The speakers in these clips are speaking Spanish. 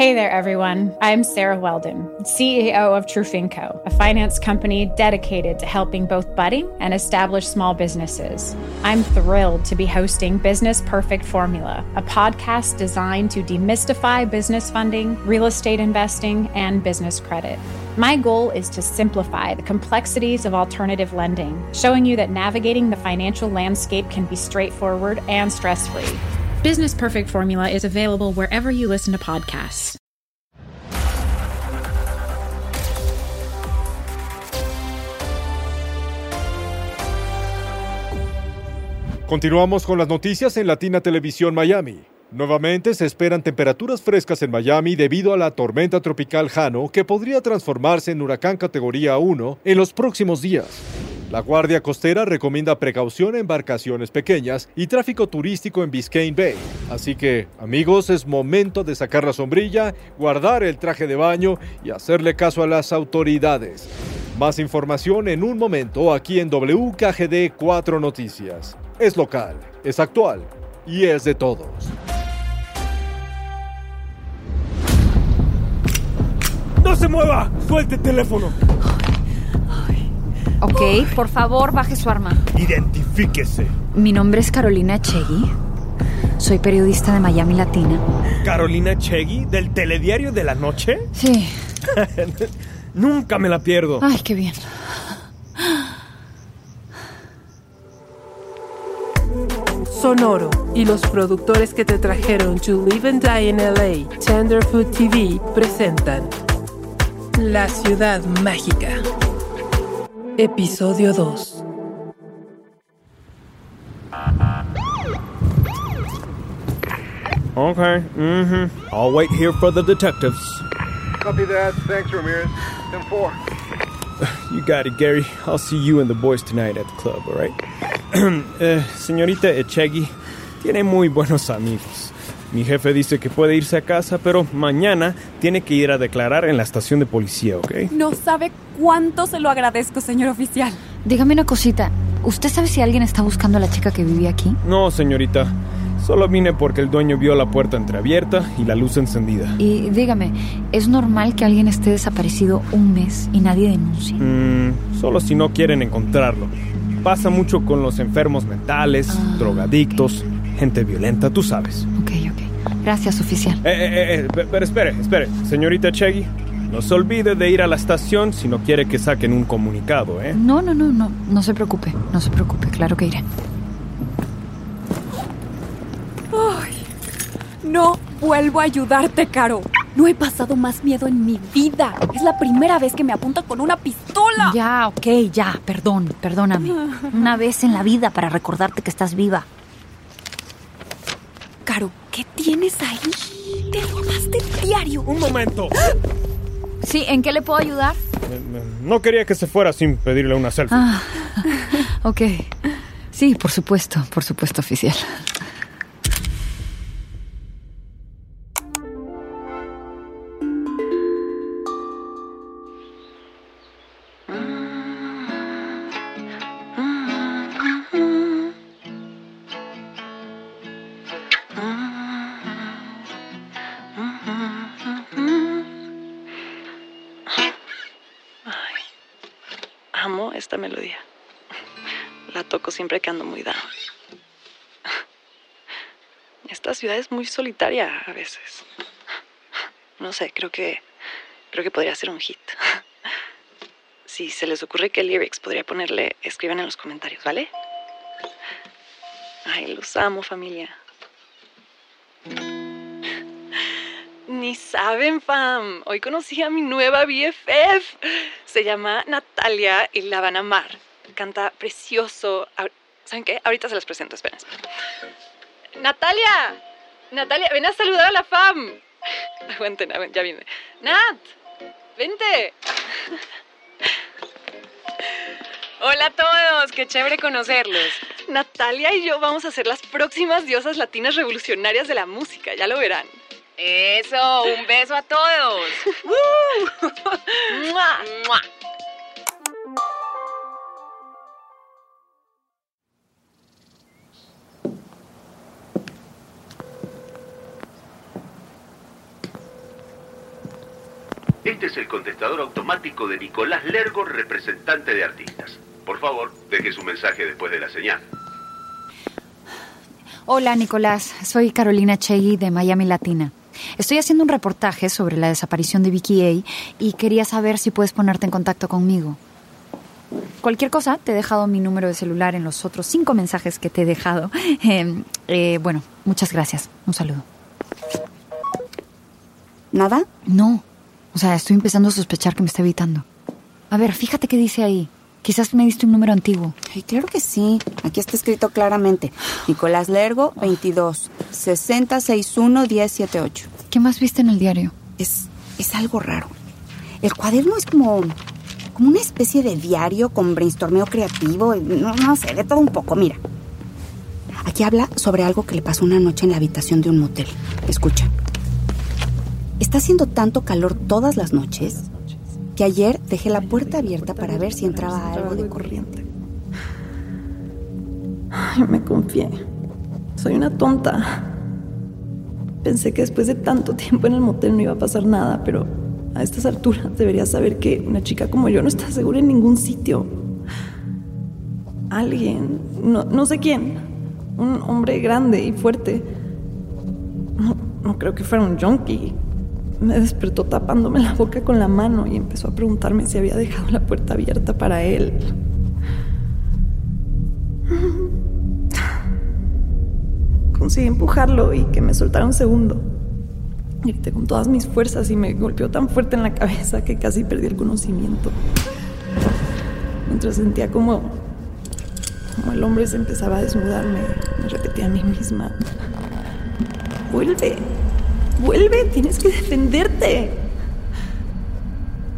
Hey there, everyone. I'm Sarah Weldon, CEO of Trufinco, a finance company dedicated to helping both budding and established small businesses. I'm thrilled to be hosting Business Perfect Formula, a podcast designed to demystify business funding, real estate investing, and business credit. My goal is to simplify the complexities of alternative lending, showing you that navigating the financial landscape can be straightforward and stress free. Business Perfect Formula is available wherever you listen to podcasts. Continuamos con las noticias en Latina Televisión Miami. Nuevamente se esperan temperaturas frescas en Miami debido a la tormenta tropical Jano que podría transformarse en huracán categoría 1 en los próximos días. La Guardia Costera recomienda precaución en embarcaciones pequeñas y tráfico turístico en Biscayne Bay. Así que, amigos, es momento de sacar la sombrilla, guardar el traje de baño y hacerle caso a las autoridades. Más información en un momento aquí en WKGD 4 Noticias. Es local, es actual y es de todos. ¡No se mueva! ¡Suelte el teléfono! Ok, por favor, baje su arma. Identifíquese. Mi nombre es Carolina Chegui. Soy periodista de Miami Latina. ¿Carolina Chegui, del telediario de la noche? Sí. Nunca me la pierdo. Ay, qué bien. Sonoro y los productores que te trajeron To Live and Die in LA, Tenderfoot TV, presentan La Ciudad Mágica. Episodio 2. Okay, mm-hmm. I'll wait here for the detectives. Copy that. Thanks, Ramirez. 10-4. You got it, Gary. I'll see you and the boys tonight at the club, all right? Eh, señorita Echegui tiene muy buenos amigos. Mi jefe dice que puede irse a casa, pero mañana tiene que ir a declarar en la estación de policía, ¿ok? No sabe cuánto se lo agradezco, señor oficial. Dígame una cosita. ¿Usted sabe si alguien está buscando a la chica que vivía aquí? No, señorita. Solo vine porque el dueño vio la puerta entreabierta y la luz encendida. Y dígame, ¿es normal que alguien esté desaparecido un mes y nadie denuncie? Mm, solo si no quieren encontrarlo. Pasa mucho con los enfermos mentales, Ah, drogadictos, gente violenta, tú sabes. Gracias, oficial. Eh, eh, eh, pe- pero espere, espere. Señorita Chegui, no se olvide de ir a la estación si no quiere que saquen un comunicado, ¿eh? No, no, no, no. No se preocupe. No se preocupe. Claro que iré. No vuelvo a ayudarte, Caro. No he pasado más miedo en mi vida. Es la primera vez que me apuntan con una pistola. Ya, ok, ya. Perdón, perdóname. Una vez en la vida para recordarte que estás viva. Caro, ¿qué tienes ahí? Te robaste el diario. Un momento. Sí, ¿en qué le puedo ayudar? No quería que se fuera sin pedirle una selfie. Ah, ok. Sí, por supuesto, por supuesto, oficial. Ciudad es muy solitaria a veces. No sé, creo que creo que podría ser un hit. Si se les ocurre qué lyrics podría ponerle, escriban en los comentarios, ¿vale? Ay, los amo, familia. Ni saben, fam. Hoy conocí a mi nueva BFF. Se llama Natalia y la van a amar. Canta precioso. ¿Saben qué? Ahorita se las presento, esperen. Natalia, Natalia, ven a saludar a la fam. Aguanten, aguanten, ya viene. Nat, vente. Hola a todos, qué chévere conocerlos. Natalia y yo vamos a ser las próximas diosas latinas revolucionarias de la música, ya lo verán. Eso, un beso a todos. ¡Mua! ¡Mua! Este es el contestador automático de Nicolás Lergo, representante de artistas. Por favor, deje su mensaje después de la señal. Hola, Nicolás. Soy Carolina Chegui de Miami Latina. Estoy haciendo un reportaje sobre la desaparición de Vicky A y quería saber si puedes ponerte en contacto conmigo. Cualquier cosa, te he dejado mi número de celular en los otros cinco mensajes que te he dejado. Eh, eh, bueno, muchas gracias. Un saludo. ¿Nada? No. O sea, estoy empezando a sospechar que me está evitando. A ver, fíjate qué dice ahí. Quizás me diste un número antiguo. Ay, claro que sí. Aquí está escrito claramente. Nicolás Lergo, 22 6061 1078. ¿Qué más viste en el diario? Es, es algo raro. El cuaderno es como, como una especie de diario con brainstormeo creativo. No, no sé, de todo un poco. Mira. Aquí habla sobre algo que le pasó una noche en la habitación de un motel. Escucha. Está haciendo tanto calor todas las noches que ayer dejé la puerta abierta para ver si entraba algo de corriente. Me confié. Soy una tonta. Pensé que después de tanto tiempo en el motel no iba a pasar nada, pero a estas alturas debería saber que una chica como yo no está segura en ningún sitio. Alguien, no, no sé quién, un hombre grande y fuerte. No, no creo que fuera un junkie. Me despertó tapándome la boca con la mano y empezó a preguntarme si había dejado la puerta abierta para él. Conseguí empujarlo y que me soltara un segundo. Grité con todas mis fuerzas y me golpeó tan fuerte en la cabeza que casi perdí el conocimiento. Mientras sentía como, como el hombre se empezaba a desnudarme, me repetía a mí misma, vuelve, vuelve, tienes que defenderte.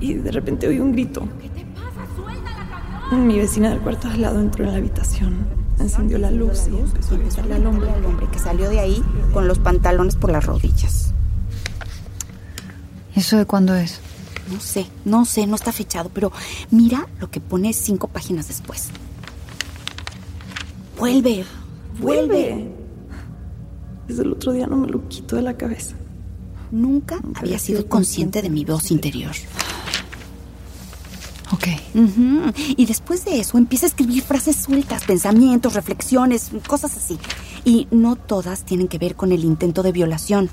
Y de repente oí un grito. ¿Qué te pasa? Suelta Mi vecina del cuarto al lado entró en la habitación encendió la luz y empezó a gritarle al hombre. al hombre que salió de ahí con los pantalones por las rodillas. ¿Eso de cuándo es? No sé, no sé, no está fechado, pero mira lo que pone cinco páginas después. Vuelve, vuelve. Desde el otro día no me lo quito de la cabeza. Nunca había sido consciente de mi voz interior. Ok. Y después de eso empieza a escribir frases sueltas, pensamientos, reflexiones, cosas así. Y no todas tienen que ver con el intento de violación.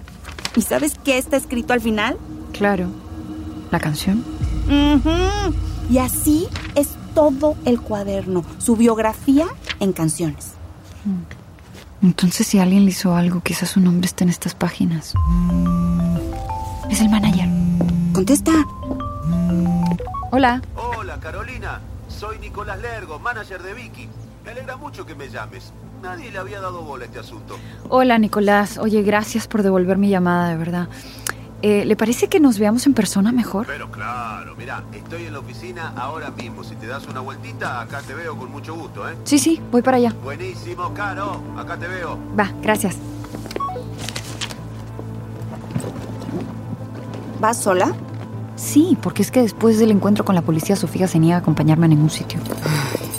¿Y sabes qué está escrito al final? Claro. ¿La canción? Y así es todo el cuaderno, su biografía en canciones. Entonces, si alguien le hizo algo, quizás su nombre esté en estas páginas. Es el manager. Contesta. Hola. Hola, Carolina. Soy Nicolás Lergo, manager de Vicky. Me alegra mucho que me llames. Nadie le había dado bola a este asunto. Hola, Nicolás. Oye, gracias por devolver mi llamada, de verdad. Eh, ¿Le parece que nos veamos en persona mejor? Pero claro, mira, estoy en la oficina ahora mismo. Si te das una vueltita, acá te veo con mucho gusto, ¿eh? Sí, sí, voy para allá. Buenísimo, Caro. Acá te veo. Va, gracias. ¿Vas sola? Sí, porque es que después del encuentro con la policía, Sofía se niega a acompañarme a ningún sitio.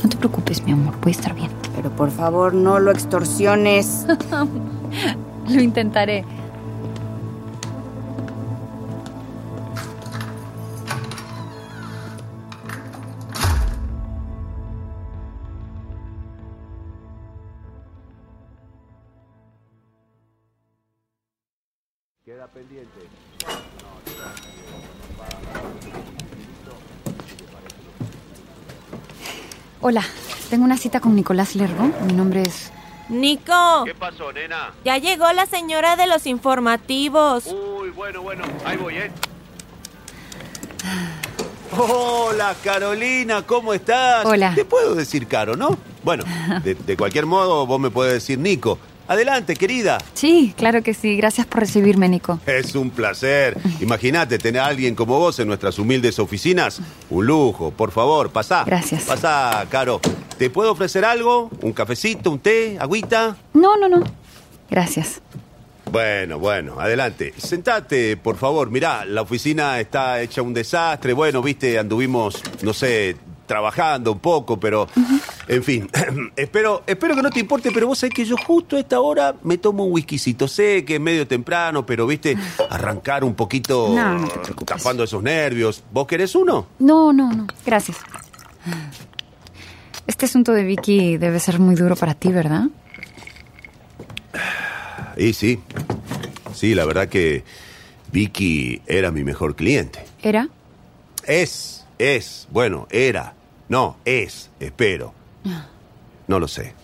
No te preocupes, mi amor, voy a estar bien. Pero por favor, no lo extorsiones. Lo intentaré. Hola, tengo una cita con Nicolás Lergo. Mi nombre es... Nico, ¿Qué pasó, nena? ya llegó la señora de los informativos. Uy, bueno, bueno. Ahí voy, ¿eh? Hola, Carolina, ¿cómo estás? Hola. Te puedo decir Caro, ¿no? Bueno, de, de cualquier modo, vos me puedes decir Nico. Adelante, querida. Sí, claro que sí. Gracias por recibirme, Nico. Es un placer. Imagínate tener a alguien como vos en nuestras humildes oficinas. Un lujo. Por favor, pasá. Gracias. Pasá, Caro. ¿Te puedo ofrecer algo? ¿Un cafecito, un té, agüita? No, no, no. Gracias. Bueno, bueno, adelante. Sentate, por favor. Mirá, la oficina está hecha un desastre. Bueno, viste, anduvimos, no sé, trabajando un poco, pero En fin, espero, espero que no te importe, pero vos sabés que yo justo a esta hora me tomo un whiskycito. Sé que es medio temprano, pero viste, arrancar un poquito No, no tapando esos nervios. ¿Vos querés uno? No, no, no. Gracias. Este asunto de Vicky debe ser muy duro para ti, ¿verdad? Y sí. Sí, la verdad que Vicky era mi mejor cliente. ¿Era? Es, es, bueno, era. No, es, espero. No lo sé.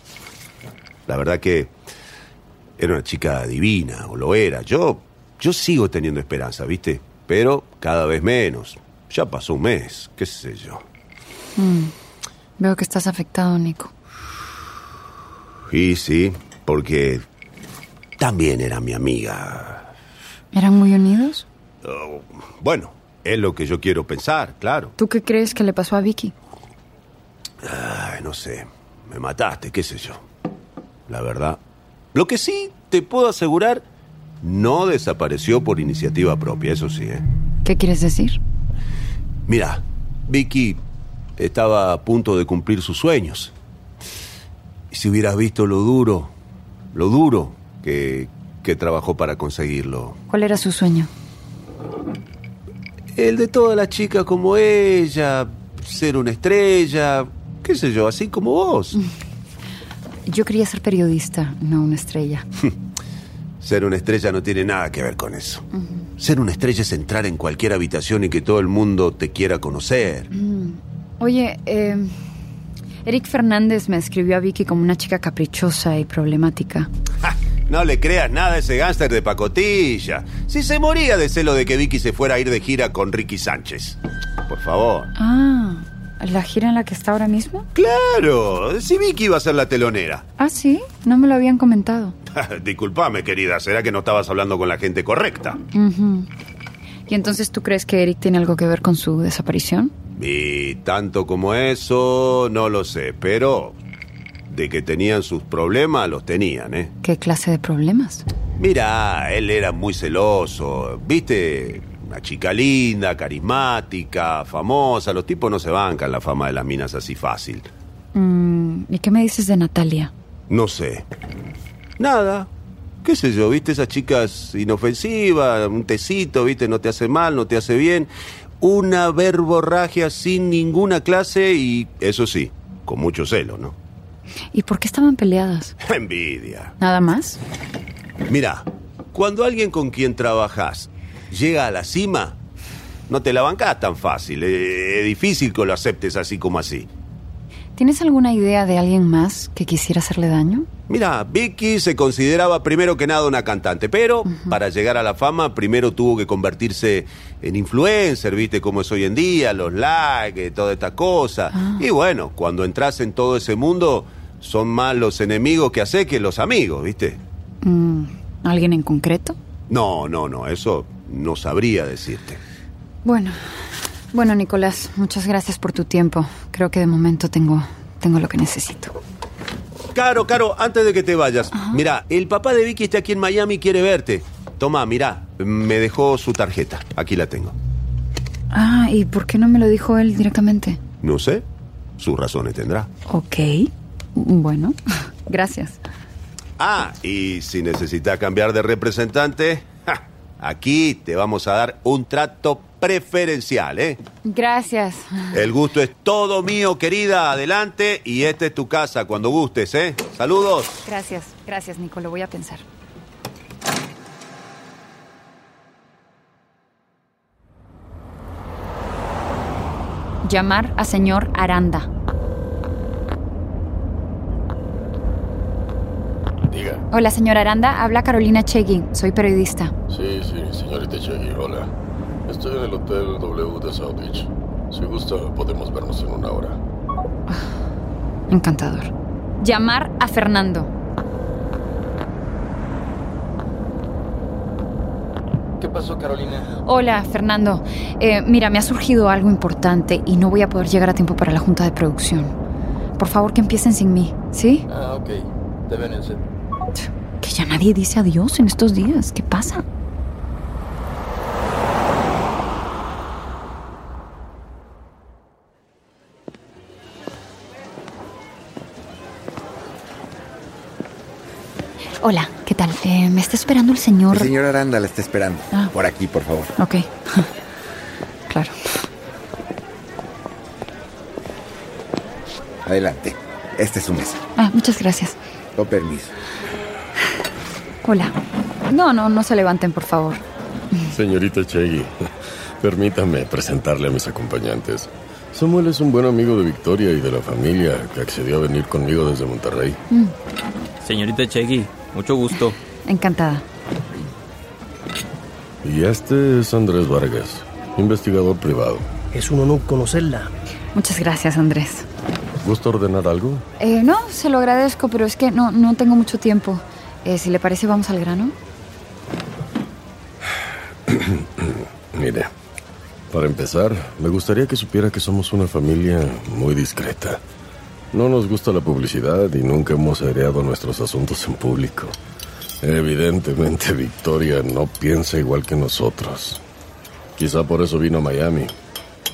La verdad que era una chica divina, o lo era. Yo, yo sigo teniendo esperanza, ¿viste? Pero cada vez menos. Ya pasó un mes, qué sé yo. Mm. Veo que estás afectado, Nico. Y sí, porque también era mi amiga. ¿Eran muy unidos? Oh, bueno, es lo que yo quiero pensar, claro. ¿Tú qué crees que le pasó a Vicky? Ay, no sé, me mataste, qué sé yo. La verdad. Lo que sí te puedo asegurar, no desapareció por iniciativa propia, eso sí, ¿eh? ¿Qué quieres decir? Mira, Vicky estaba a punto de cumplir sus sueños. Y si hubieras visto lo duro, lo duro que, que trabajó para conseguirlo. ¿Cuál era su sueño? El de todas las chicas como ella, ser una estrella, qué sé yo, así como vos. Yo quería ser periodista, no una estrella. Ser una estrella no tiene nada que ver con eso. Ser una estrella es entrar en cualquier habitación y que todo el mundo te quiera conocer. Mm. Oye, eh, Eric Fernández me escribió a Vicky como una chica caprichosa y problemática. No le creas nada a ese gángster de pacotilla. Si se moría de celo de que Vicky se fuera a ir de gira con Ricky Sánchez. Por favor. Ah, ¿la gira en la que está ahora mismo? Claro, si Vicky iba a ser la telonera. Ah, sí, no me lo habían comentado. Disculpame, querida, ¿será que no estabas hablando con la gente correcta? ¿Y entonces tú crees que Eric tiene algo que ver con su desaparición? Y tanto como eso, no lo sé, pero de que tenían sus problemas, los tenían, ¿eh? ¿Qué clase de problemas? Mira, él era muy celoso, viste, una chica linda, carismática, famosa, los tipos no se bancan la fama de las minas así fácil. Mm, ¿Y qué me dices de Natalia? No sé. Nada. ¿Qué sé yo? ¿Viste esas chicas inofensivas? Un tecito, ¿viste? No te hace mal, no te hace bien. Una verborragia sin ninguna clase y, eso sí, con mucho celo, ¿no? ¿Y por qué estaban peleadas? Envidia. ¿Nada más? Mira, cuando alguien con quien trabajas llega a la cima, no te la bancás tan fácil. Eh, Es difícil que lo aceptes así como así. ¿Tienes alguna idea de alguien más que quisiera hacerle daño? Mira, Vicky se consideraba primero que nada una cantante, pero para llegar a la fama primero tuvo que convertirse en influencer, viste cómo es hoy en día, los likes, toda esta cosa. Ah. Y bueno, cuando entras en todo ese mundo, son más los enemigos que hace que los amigos, viste. Mm, ¿Alguien en concreto? No, no, no, eso no sabría decirte. Bueno, bueno, Nicolás, muchas gracias por tu tiempo. Creo que de momento tengo, tengo lo que necesito. Caro, Caro, antes de que te vayas, mira, el papá de Vicky está aquí en Miami y quiere verte. Toma, mira, me dejó su tarjeta. Aquí la tengo. Ah, ¿y por qué no me lo dijo él directamente? No sé, sus razones tendrá. Ok, bueno, gracias. Ah, y si necesitas cambiar de representante, aquí te vamos a dar un trato preferencial, ¿eh? Gracias. El gusto es todo mío, querida. Adelante, y esta es tu casa cuando gustes, ¿eh? Saludos. Gracias, gracias, Nico, lo voy a pensar. Llamar a señor Aranda. Hola, señor Aranda. Habla Carolina Chegui. Soy periodista. Sí, sí, señorita Chegui, hola. Estoy en el Hotel W de South Beach. Si gusta, podemos vernos en una hora. Encantador. Llamar a Fernando. ¿Qué pasó, Carolina? Hola, Fernando. Eh, mira, me ha surgido algo importante y no voy a poder llegar a tiempo para la junta de producción. Por favor, que empiecen sin mí, ¿sí? Ah, ok. Te ven en ya nadie dice adiós en estos días. ¿Qué pasa? Hola, ¿qué tal? Eh, me está esperando el señor... El señor Aranda la está esperando. Ah. Por aquí, por favor. Ok. claro. Adelante. Esta es su mesa. Ah, muchas gracias. Con permiso. Hola. No, no, no se levanten, por favor. Señorita Chegui, permítame presentarle a mis acompañantes. Samuel es un buen amigo de Victoria y de la familia que accedió a venir conmigo desde Monterrey. Mm, Señorita Chegui, mucho gusto. encantada. Y este es Andrés Vargas, investigador privado. Es un honor conocerla. Muchas gracias, Andrés. ¿Gusta ordenar algo? Eh, no, se lo agradezco, pero es que no, no tengo mucho tiempo. Eh, si le parece, vamos al grano. Mire, para empezar, me gustaría que supiera que somos una familia muy discreta. No nos gusta la publicidad y nunca hemos aireado nuestros asuntos en público. Evidentemente, Victoria no piensa igual que nosotros. Quizá por eso vino a Miami.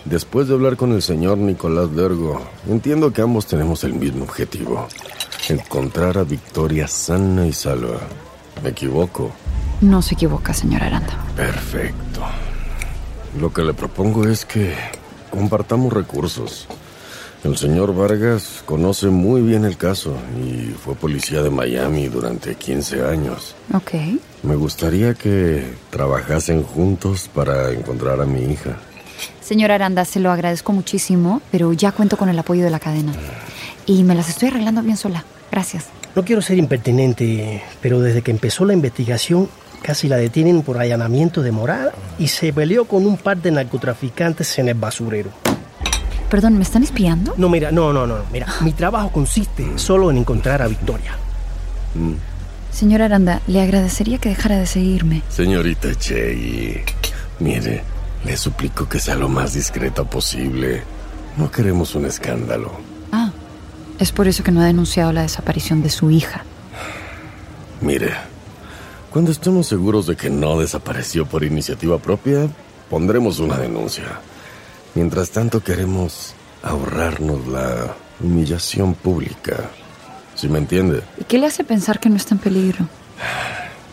Después de hablar con el señor Nicolás Lergo, entiendo que ambos tenemos el mismo objetivo. Encontrar a Victoria sana y salva. ¿Me equivoco? No se equivoca, señora Aranda. Perfecto. Lo que le propongo es que compartamos recursos. El señor Vargas conoce muy bien el caso y fue policía de Miami durante 15 años. Ok. Me gustaría que trabajasen juntos para encontrar a mi hija. Señora Aranda, se lo agradezco muchísimo, pero ya cuento con el apoyo de la cadena. Y me las estoy arreglando bien sola. Gracias. No quiero ser impertinente, pero desde que empezó la investigación casi la detienen por allanamiento de morada y se peleó con un par de narcotraficantes en el basurero. Perdón, ¿me están espiando? No, mira, no, no, no, mira, mi trabajo consiste solo en encontrar a Victoria. Señora Aranda, le agradecería que dejara de seguirme. Señorita Chey, mire, le suplico que sea lo más discreta posible. No queremos un escándalo. Ah, es por eso que no ha denunciado la desaparición de su hija. Mire, cuando estemos seguros de que no desapareció por iniciativa propia, pondremos una denuncia. Mientras tanto, queremos ahorrarnos la humillación pública. ¿Sí me entiende? ¿Y qué le hace pensar que no está en peligro?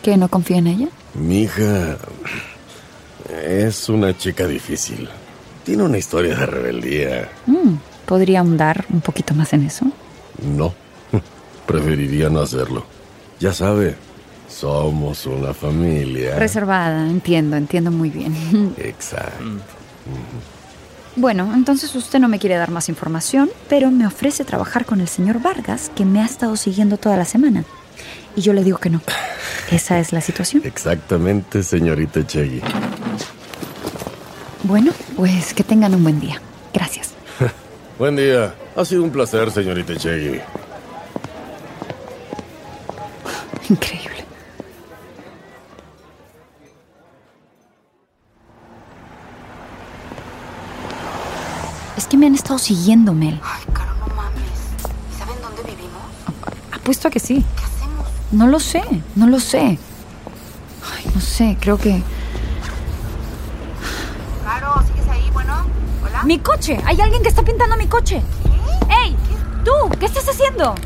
¿Que no confía en ella? Mi hija es una chica difícil. Tiene una historia de rebeldía. Mm, ¿Podría ahondar un poquito más en eso? No, preferiría no hacerlo. Ya sabe, somos una familia. Reservada, entiendo, entiendo muy bien. Exacto. Bueno, entonces usted no me quiere dar más información, pero me ofrece trabajar con el señor Vargas, que me ha estado siguiendo toda la semana. Y yo le digo que no. Esa es la situación. Exactamente, señorita Chegui. Bueno, pues que tengan un buen día. Gracias. Buen día. Ha sido un placer, señorita Chegui. Increíble. Es que me han estado siguiendo, Mel. Ay, Caro, no mames. ¿Y saben dónde vivimos? Apuesto a que sí. No lo sé, no lo sé. Ay, no sé, creo que... ¡Mi coche! ¡Hay alguien que está pintando mi coche! ¡Ey! ¡Tú! ¿Qué estás haciendo?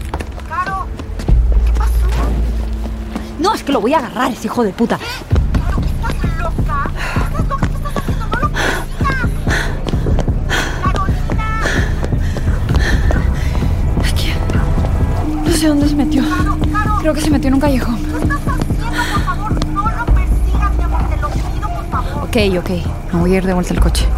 Caro, ¿qué pasó? No, es que lo voy a agarrar, ese hijo de puta. ¿Estás loca? ¿Estás loca? ¿Qué estás haciendo? No lo persigas. Aquí. No sé dónde se metió. Creo que se metió en un callejón. Por favor, no lo persigas, mi amor. Te lo pido, por favor. Ok, ok. Me voy a ir de vuelta al coche.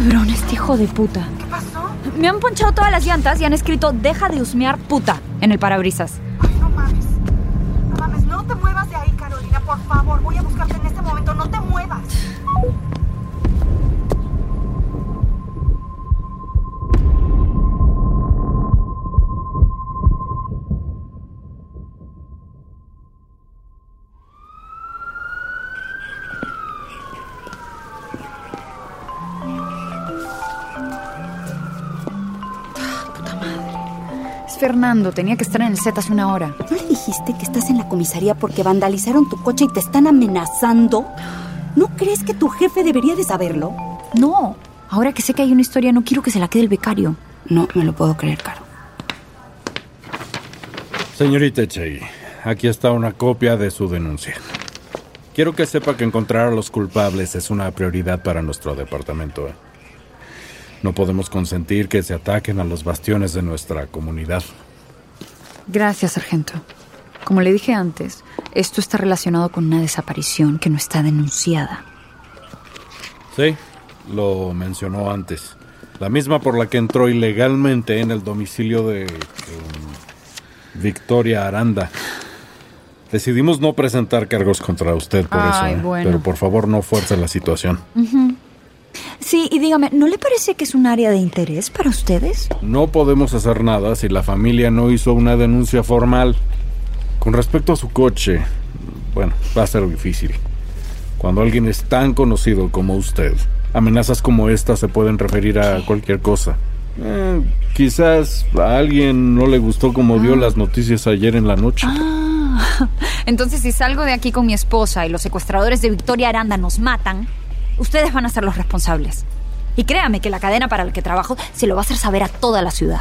Cabrón este hijo de puta. ¿Qué pasó? Me han ponchado todas las llantas y han escrito deja de husmear puta en el parabrisas. Fernando, tenía que estar en el set hace una hora. ¿No le dijiste que estás en la comisaría porque vandalizaron tu coche y te están amenazando? ¿No crees que tu jefe debería de saberlo? No, Ahora que sé que hay una historia, no quiero que se la quede el becario. No me lo puedo creer, Caro. Señorita Chey, aquí está una copia de su denuncia. Quiero que sepa que encontrar a los culpables es una prioridad para nuestro departamento. ¿eh? No podemos consentir que se ataquen a los bastiones de nuestra comunidad. Gracias, sargento. Como le dije antes, esto está relacionado con una desaparición que no está denunciada. Sí, lo mencionó antes. La misma por la que entró ilegalmente en el domicilio de Victoria Aranda. Decidimos no presentar cargos contra usted por Ay, eso, ¿eh? bueno. pero por favor no fuerce la situación. Sí, y dígame, ¿no le parece que es un área de interés para ustedes? No podemos hacer nada si la familia no hizo una denuncia formal. Con respecto a su coche, bueno, va a ser difícil. Cuando alguien es tan conocido como usted, amenazas como esta se pueden referir a cualquier cosa. Eh, quizás a alguien no le gustó como vio las noticias ayer en la noche. Ah, entonces si salgo de aquí con mi esposa y los secuestradores de Victoria Aranda nos matan, ustedes van a ser los responsables. Y créame que la cadena para la que trabajo se lo va a hacer saber a toda la ciudad.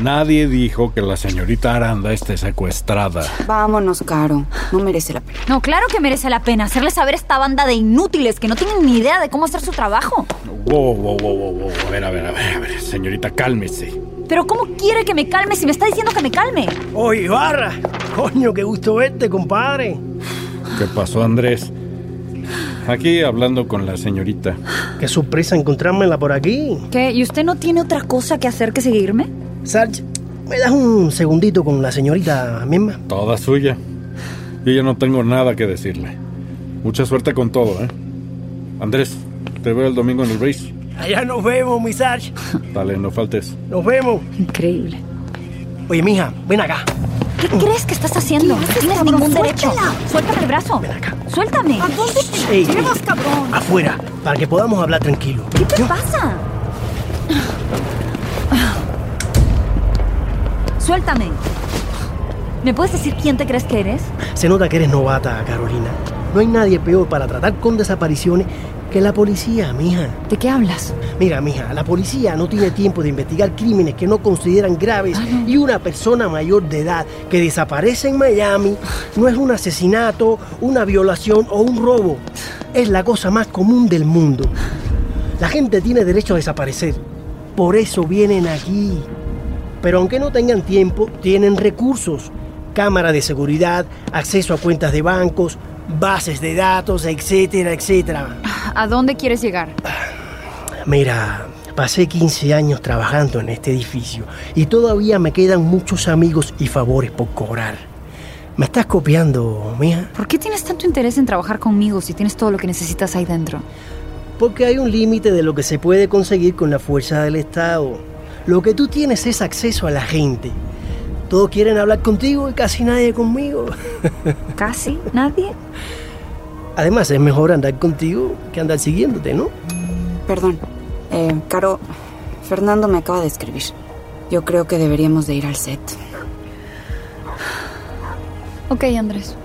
Nadie dijo que la señorita Aranda esté secuestrada. Vámonos, Caro. No merece la pena. No, claro que merece la pena hacerle saber a esta banda de inútiles que no tienen ni idea de cómo hacer su trabajo. Wow, wow, wow, wow, wow. A ver, a ver, a ver, a ver. Señorita, cálmese. Pero ¿cómo quiere que me calme si me está diciendo que me calme? Oye, Barra, coño, qué gusto verte, compadre. ¿Qué pasó, Andrés? Aquí hablando con la señorita. Qué sorpresa encontrármela por aquí. ¿Qué? ¿Y usted no tiene otra cosa que hacer que seguirme? Sarge, ¿me das un segundito con la señorita misma? Toda suya. Yo ya no tengo nada que decirle. Mucha suerte con todo, ¿eh? Andrés, te veo el domingo en el race. Allá nos vemos, mi Sarge. Dale, no faltes. Nos vemos. Increíble. Oye, mija, ven acá. ¿Qué crees que estás haciendo? No tienes ningún derecho. Suéltame el brazo. Ven acá. Suéltame. ¿A dónde te Ey, llevas, cabrón? Afuera, para que podamos hablar tranquilo. ¿Qué te pasa? Suéltame. ¿Me puedes decir quién te crees que eres? Se nota que eres novata, Carolina. No hay nadie peor para tratar con desapariciones que la policía, mija. ¿De qué hablas? Mira, mija, la policía no tiene tiempo de investigar crímenes que no consideran graves y una persona mayor de edad que desaparece en Miami no es un asesinato, una violación o un robo. Es la cosa más común del mundo. La gente tiene derecho a desaparecer. Por eso vienen aquí. Pero aunque no tengan tiempo, tienen recursos. Cámara de seguridad, acceso a cuentas de bancos, bases de datos, etcétera, etcétera. ¿A dónde quieres llegar? Mira, pasé 15 años trabajando en este edificio y todavía me quedan muchos amigos y favores por cobrar. ¿Me estás copiando, mía? ¿Por qué tienes tanto interés en trabajar conmigo si tienes todo lo que necesitas ahí dentro? Porque hay un límite de lo que se puede conseguir con la fuerza del Estado. Lo que tú tienes es acceso a la gente. Todos quieren hablar contigo y casi nadie conmigo. ¿Casi nadie? Además, es mejor andar contigo que andar siguiéndote, ¿no? Perdón. Eh, Caro, Fernando me acaba de escribir. Yo creo que deberíamos de ir al set. Ok, Andrés.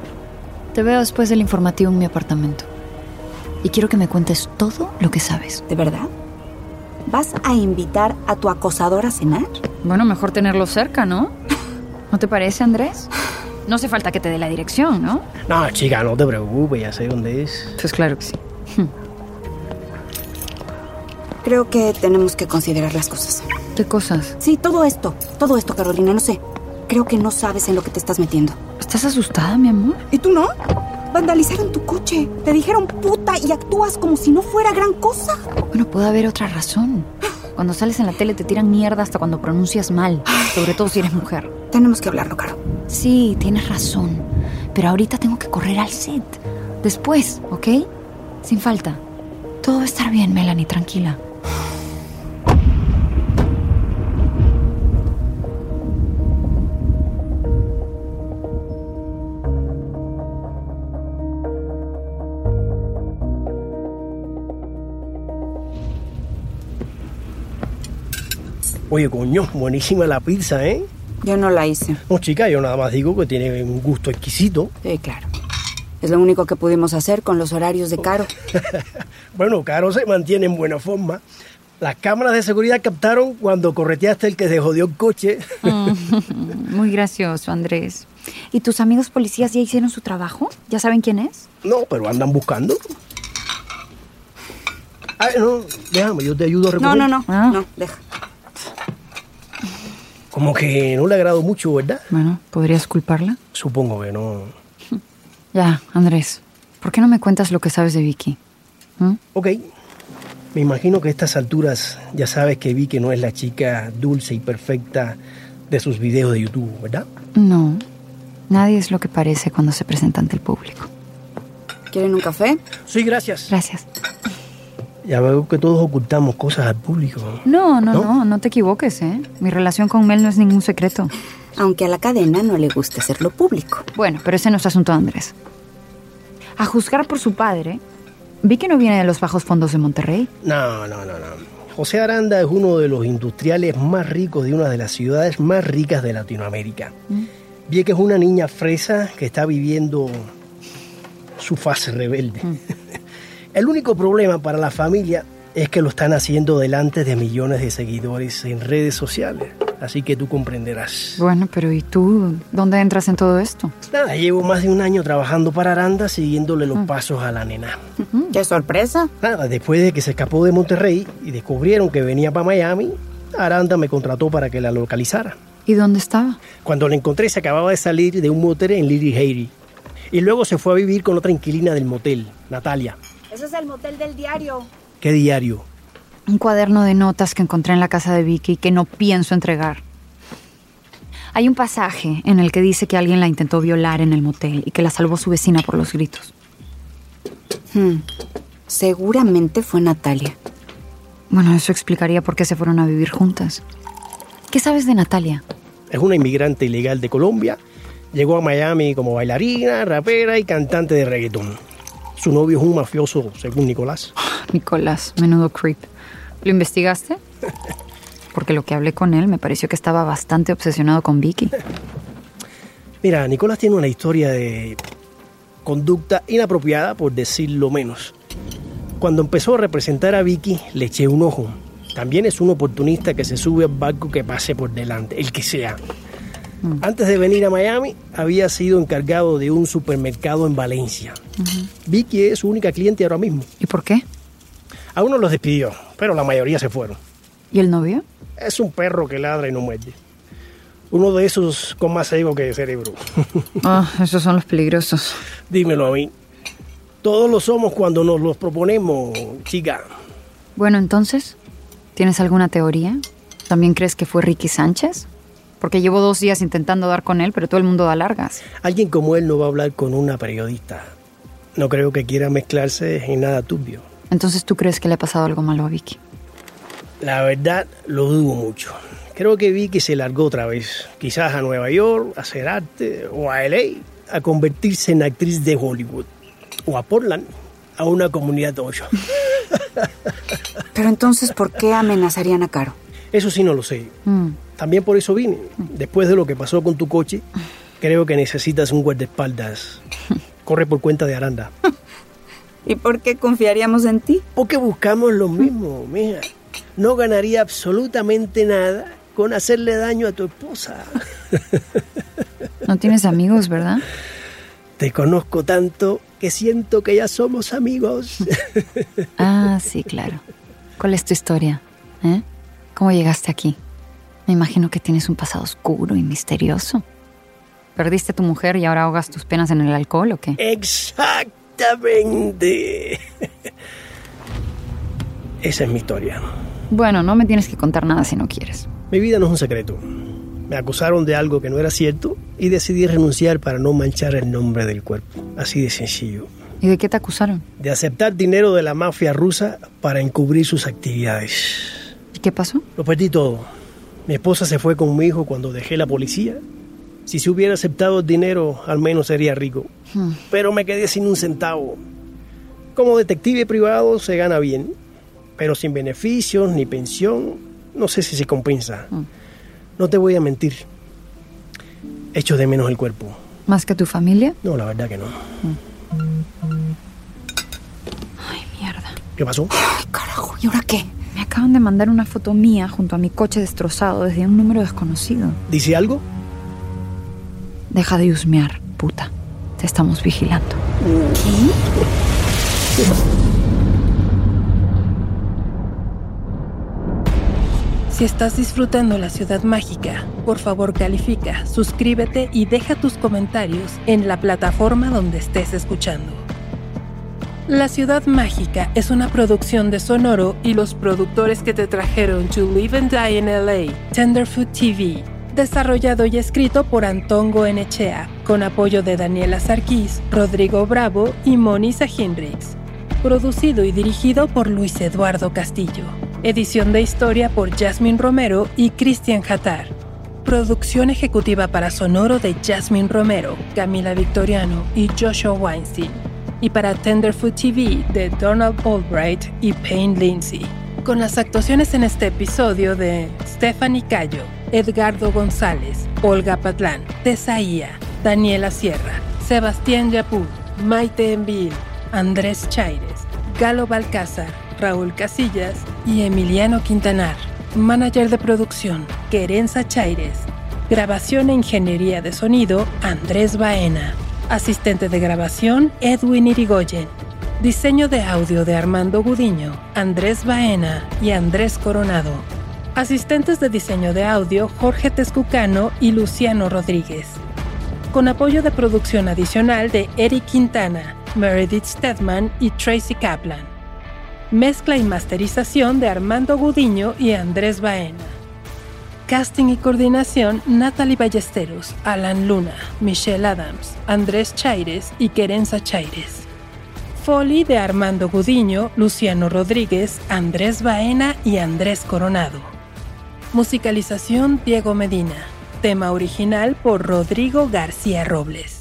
Te veo después del informativo en mi apartamento. Y quiero que me cuentes todo lo que sabes. ¿De verdad? ¿Vas a invitar a tu acosador a cenar? Bueno, mejor tenerlo cerca, ¿no? ¿No te parece, Andrés? No hace falta que te dé la dirección, ¿no? No, chica, no te preocupes, ya sé dónde es. Pues claro que sí. Creo que tenemos que considerar las cosas. ¿Qué cosas? Sí, todo esto. Todo esto, Carolina, no sé. Creo que no sabes en lo que te estás metiendo. ¿Estás asustada, mi amor? ¿Y tú no? Vandalizaron tu coche. Te dijeron puta y actúas como si no fuera gran cosa. Bueno, puede haber otra razón. Cuando sales en la tele te tiran mierda hasta cuando pronuncias mal, sobre todo si eres mujer. Tenemos que hablarlo, Caro. Sí, tienes razón. Pero ahorita tengo que correr al set. Después, ¿ok? Sin falta. Todo va a estar bien, Melanie, tranquila. Oye, coño, buenísima la pizza, ¿eh? Yo no la hice. No, chica, yo nada más digo que tiene un gusto exquisito. Sí, claro. Es lo único que pudimos hacer con los horarios de Caro. Bueno, Caro se mantiene en buena forma. Las cámaras de seguridad captaron cuando correteaste el que se jodió el coche. Mm, Muy gracioso, Andrés. ¿Y tus amigos policías ya hicieron su trabajo? ¿Ya saben quién es? No, pero andan buscando. Ay, no, déjame, yo te ayudo a recoger. No, no, no. No, deja. Como que no le agrado mucho, ¿verdad? Bueno, ¿podrías culparla? Supongo que no. Ya, Andrés. ¿Por qué no me cuentas lo que sabes de Vicky? ¿Mm? Ok. Me imagino que a estas alturas ya sabes que Vicky no es la chica dulce y perfecta de sus videos de YouTube, ¿verdad? No. Nadie es lo que parece cuando se presenta ante el público. ¿Quieren un café? Sí, gracias. Gracias. Ya veo que todos ocultamos cosas al público. No, no, ¿No? no, no, te equivoques, ¿eh? Mi relación con Mel no es ningún secreto. Aunque a la cadena no le gusta hacerlo público. Bueno, pero ese no es asunto de Andrés. A juzgar por su padre, vi que no viene de los bajos fondos de Monterrey. No, no, no, no. José Aranda es uno de los industriales más ricos de una de las ciudades más ricas de Latinoamérica. Vi que es una niña fresa que está viviendo su fase rebelde. El único problema para la familia es que lo están haciendo delante de millones de seguidores en redes sociales. Así que tú comprenderás. Bueno, pero ¿y tú dónde entras en todo esto? Nada, llevo más de un año trabajando para Aranda siguiéndole los pasos a la nena. ¡Qué sorpresa! Nada, después de que se escapó de Monterrey y descubrieron que venía para Miami, Aranda me contrató para que la localizara. ¿Y dónde estaba? Cuando la encontré se acababa de salir de un motel en Lily Haiti. Y luego se fue a vivir con otra inquilina del motel, Natalia. Ese es el motel del diario. ¿Qué diario? Un cuaderno de notas que encontré en la casa de Vicky y que no pienso entregar. Hay un pasaje en el que dice que alguien la intentó violar en el motel y que la salvó su vecina por los gritos. Hmm. Seguramente fue Natalia. Bueno, eso explicaría por qué se fueron a vivir juntas. ¿Qué sabes de Natalia? Es una inmigrante ilegal de Colombia. Llegó a Miami como bailarina, rapera y cantante de reggaetón. Su novio es un mafioso, según Nicolás. Nicolás, menudo creep. ¿Lo investigaste? Porque lo que hablé con él me pareció que estaba bastante obsesionado con Vicky. Mira, Nicolás tiene una historia de conducta inapropiada, por decirlo menos. Cuando empezó a representar a Vicky, le eché un ojo. También es un oportunista que se sube al barco que pase por delante, el que sea. Antes de venir a Miami, había sido encargado de un supermercado en Valencia. Vicky es su única cliente ahora mismo. ¿Y por qué? A uno los despidió, pero la mayoría se fueron. ¿Y el novio? Es un perro que ladra y no muerde. Uno de esos con más ego que cerebro. Ah, esos son los peligrosos. Dímelo a mí. Todos lo somos cuando nos los proponemos, chica. Bueno, entonces, ¿tienes alguna teoría? ¿También crees que fue Ricky Sánchez? Porque llevo dos días intentando dar con él, pero todo el mundo da largas. Alguien como él no va a hablar con una periodista. No creo que quiera mezclarse en nada turbio. Entonces, ¿tú crees que le ha pasado algo malo a Vicky? La verdad, lo dudo mucho. Creo que Vicky se largó otra vez. Quizás a Nueva York, a hacer arte, o a LA, a convertirse en actriz de Hollywood. O a Portland, a una comunidad 8. Pero entonces, ¿por qué amenazarían a Caro? Eso sí no lo sé. Mm. También por eso vine. Después de lo que pasó con tu coche, creo que necesitas un guardaespaldas. Corre por cuenta de Aranda. ¿Y por qué confiaríamos en ti? Porque buscamos lo mismo, mija. No ganaría absolutamente nada con hacerle daño a tu esposa. No tienes amigos, ¿verdad? Te conozco tanto que siento que ya somos amigos. Ah, sí, claro. ¿Cuál es tu historia? ¿Eh? ¿Cómo llegaste aquí? Me imagino que tienes un pasado oscuro y misterioso. ¿Perdiste a tu mujer y ahora ahogas tus penas en el alcohol o qué? Exactamente. Esa es mi historia. Bueno, no me tienes que contar nada si no quieres. Mi vida no es un secreto. Me acusaron de algo que no era cierto y decidí renunciar para no manchar el nombre del cuerpo. Así de sencillo. ¿Y de qué te acusaron? De aceptar dinero de la mafia rusa para encubrir sus actividades. ¿Y qué pasó? Lo perdí todo. Mi esposa se fue con mi hijo cuando dejé la policía. Si se hubiera aceptado el dinero, al menos sería rico. Hmm. Pero me quedé sin un centavo. Como detective privado se gana bien, pero sin beneficios ni pensión, no sé si se compensa. Hmm. No te voy a mentir. Echo de menos el cuerpo. ¿Más que tu familia? No, la verdad que no. Ay, mierda. ¿Qué pasó? Carajo, ¿y ahora qué? Me Acaban de mandar una foto mía junto a mi coche destrozado desde un número desconocido. ¿Dice algo? Deja de husmear, puta. Te estamos vigilando. Si estás disfrutando la ciudad mágica, por favor califica, suscríbete y deja tus comentarios en la plataforma donde estés escuchando. La Ciudad Mágica es una producción de Sonoro y los productores que te trajeron To Live and Die in LA, Tenderfoot TV. Desarrollado y escrito por Antongo Enechea, con apoyo de Daniela Sarkis, Rodrigo Bravo y Monisa Hinrichs. Producido y dirigido por Luis Eduardo Castillo. Edición de historia por Jasmine Romero y Cristian Hatar. Producción ejecutiva para Sonoro de Jasmine Romero, Camila Victoriano y Joshua Weinstein y para Tenderfoot TV de Donald Albright y Payne Lindsay, con las actuaciones en este episodio de Stephanie Cayo, Edgardo González, Olga Patlán, Tesaía, Daniela Sierra, Sebastián Yapú, Maite Envil, Andrés Chaires, Galo Balcázar, Raúl Casillas y Emiliano Quintanar. Manager de producción, Querenza Chaires. Grabación e ingeniería de sonido, Andrés Baena. Asistente de grabación, Edwin Irigoyen. Diseño de audio de Armando Gudiño, Andrés Baena y Andrés Coronado. Asistentes de diseño de audio, Jorge Tezcucano y Luciano Rodríguez. Con apoyo de producción adicional de Eric Quintana, Meredith Stedman y Tracy Kaplan. Mezcla y masterización de Armando Gudiño y Andrés Baena. Casting y coordinación Natalie Ballesteros, Alan Luna, Michelle Adams, Andrés Chaires y Querenza Chaires. Foley de Armando Gudiño, Luciano Rodríguez, Andrés Baena y Andrés Coronado. Musicalización Diego Medina. Tema original por Rodrigo García Robles.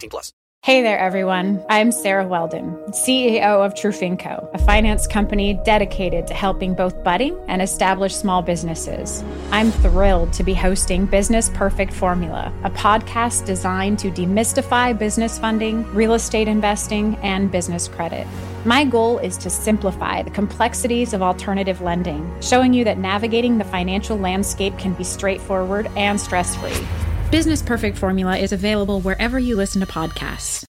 18 plus. Hey there, everyone. I'm Sarah Weldon, CEO of Trufinco, a finance company dedicated to helping both budding and established small businesses. I'm thrilled to be hosting Business Perfect Formula, a podcast designed to demystify business funding, real estate investing, and business credit. My goal is to simplify the complexities of alternative lending, showing you that navigating the financial landscape can be straightforward and stress free. Business Perfect Formula is available wherever you listen to podcasts.